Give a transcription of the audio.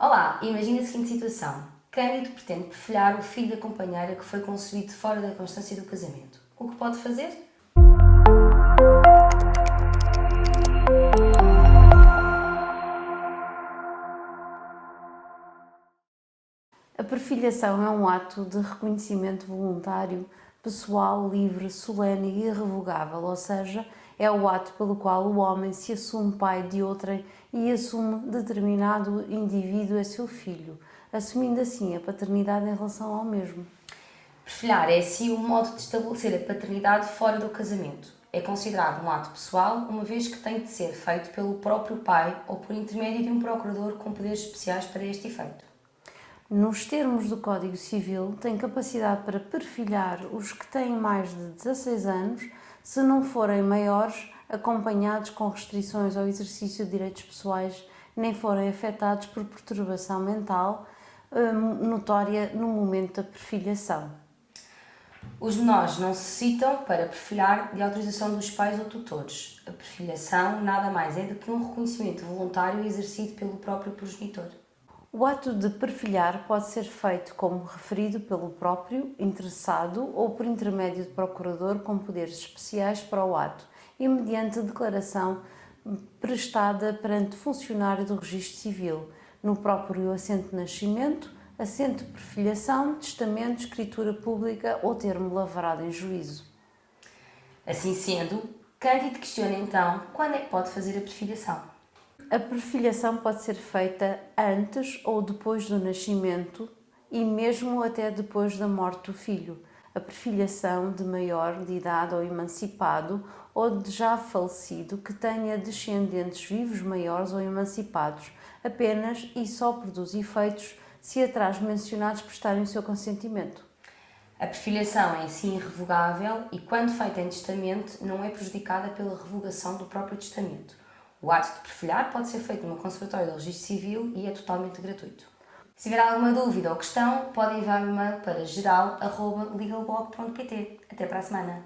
Olá, imagine a seguinte situação. Cândido pretende perfilhar o filho da companheira que foi concebido fora da constância do casamento. O que pode fazer? A perfilhação é um ato de reconhecimento voluntário, pessoal, livre, solene e irrevogável, ou seja, é o ato pelo qual o homem se assume pai de outrem e assume determinado indivíduo a seu filho, assumindo assim a paternidade em relação ao mesmo. Perfilhar é assim um modo de estabelecer a paternidade fora do casamento. É considerado um ato pessoal, uma vez que tem de ser feito pelo próprio pai ou por intermédio de um procurador com poderes especiais para este efeito nos termos do Código Civil, tem capacidade para perfilhar os que têm mais de 16 anos, se não forem maiores, acompanhados com restrições ao exercício de direitos pessoais, nem forem afetados por perturbação mental hum, notória no momento da perfilhação. Os menores não necessitam, para perfilhar, de autorização dos pais ou tutores. A perfilhação nada mais é do que um reconhecimento voluntário exercido pelo próprio progenitor. O ato de perfilhar pode ser feito como referido pelo próprio interessado ou por intermédio de procurador com poderes especiais para o ato e mediante declaração prestada perante funcionário do registro civil, no próprio assento de nascimento, assento de perfilhação, testamento, escritura pública ou termo lavrado em juízo. Assim sendo, Cândido questiona então quando é que pode fazer a perfilhação. A perfilhação pode ser feita antes ou depois do nascimento e mesmo até depois da morte do filho. A perfilhação de maior de idade ou emancipado ou de já falecido que tenha descendentes vivos maiores ou emancipados, apenas e só produz efeitos se atrás mencionados prestarem o seu consentimento. A perfilhação é em si irrevogável e, quando feita em testamento, não é prejudicada pela revogação do próprio testamento. O ato de perfilhar pode ser feito numa Conservatório do registro civil e é totalmente gratuito. Se tiver alguma dúvida ou questão, podem enviar um e-mail para geral.legalblog.pt. Até para a semana!